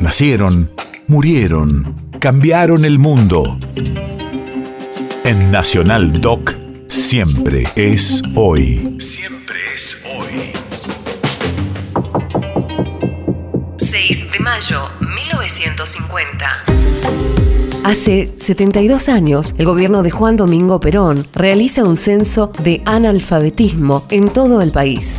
Nacieron, murieron, cambiaron el mundo. En Nacional Doc, siempre es hoy. Siempre es hoy. 6 de mayo 1950. Hace 72 años, el gobierno de Juan Domingo Perón realiza un censo de analfabetismo en todo el país.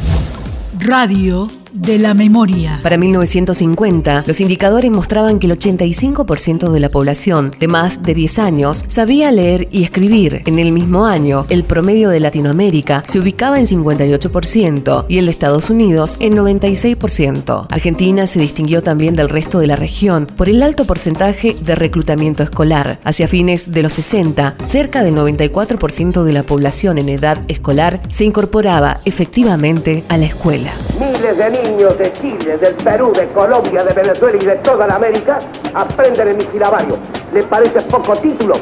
Radio de la memoria. Para 1950, los indicadores mostraban que el 85% de la población de más de 10 años sabía leer y escribir. En el mismo año, el promedio de Latinoamérica se ubicaba en 58% y el de Estados Unidos en 96%. Argentina se distinguió también del resto de la región por el alto porcentaje de reclutamiento escolar. Hacia fines de los 60, cerca del 94% de la población en edad escolar se incorporaba efectivamente a la escuela. Miles de niños de Chile, del Perú, de Colombia, de Venezuela y de toda la América aprenden en mi silabario. ¿Le parece poco título?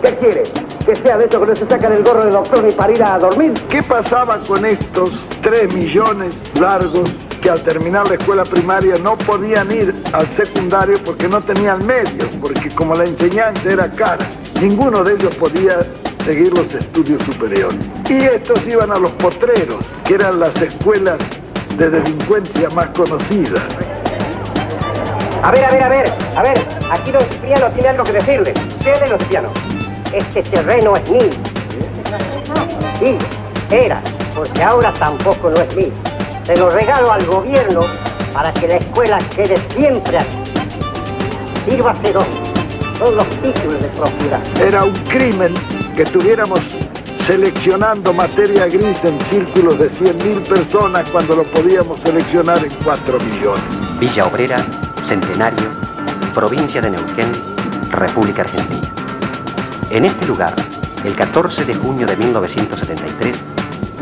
¿Qué quiere? ¿Que sea de eso que no se sacan el gorro de doctor ni para ir a dormir? ¿Qué pasaba con estos 3 millones largos que al terminar la escuela primaria no podían ir al secundario porque no tenían medios, porque como la enseñanza era cara, ninguno de ellos podía seguir los estudios superiores. Y estos iban a los potreros, que eran las escuelas de delincuencia más conocida. A ver, a ver, a ver, a ver, aquí don Cipriano tiene algo que decirle. ¿Qué de don Cipriano? Este terreno es mío. Sí, era, porque ahora tampoco no es mío. Se lo regalo al gobierno para que la escuela quede siempre aquí. Sírvase dos, son los títulos de propiedad. Era un crimen que tuviéramos seleccionando materia gris en círculos de 100.000 personas cuando lo podíamos seleccionar en 4 millones. Villa Obrera, Centenario, provincia de Neuquén, República Argentina. En este lugar, el 14 de junio de 1973,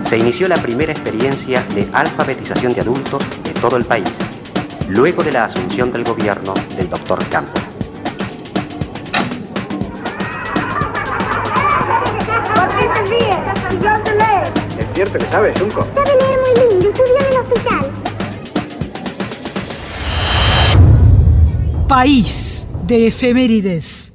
se inició la primera experiencia de alfabetización de adultos de todo el país, luego de la asunción del gobierno del doctor Campos. Cierto que sabe, Junco. Sabe leer muy lindo, estudió en el hospital. País de efemérides.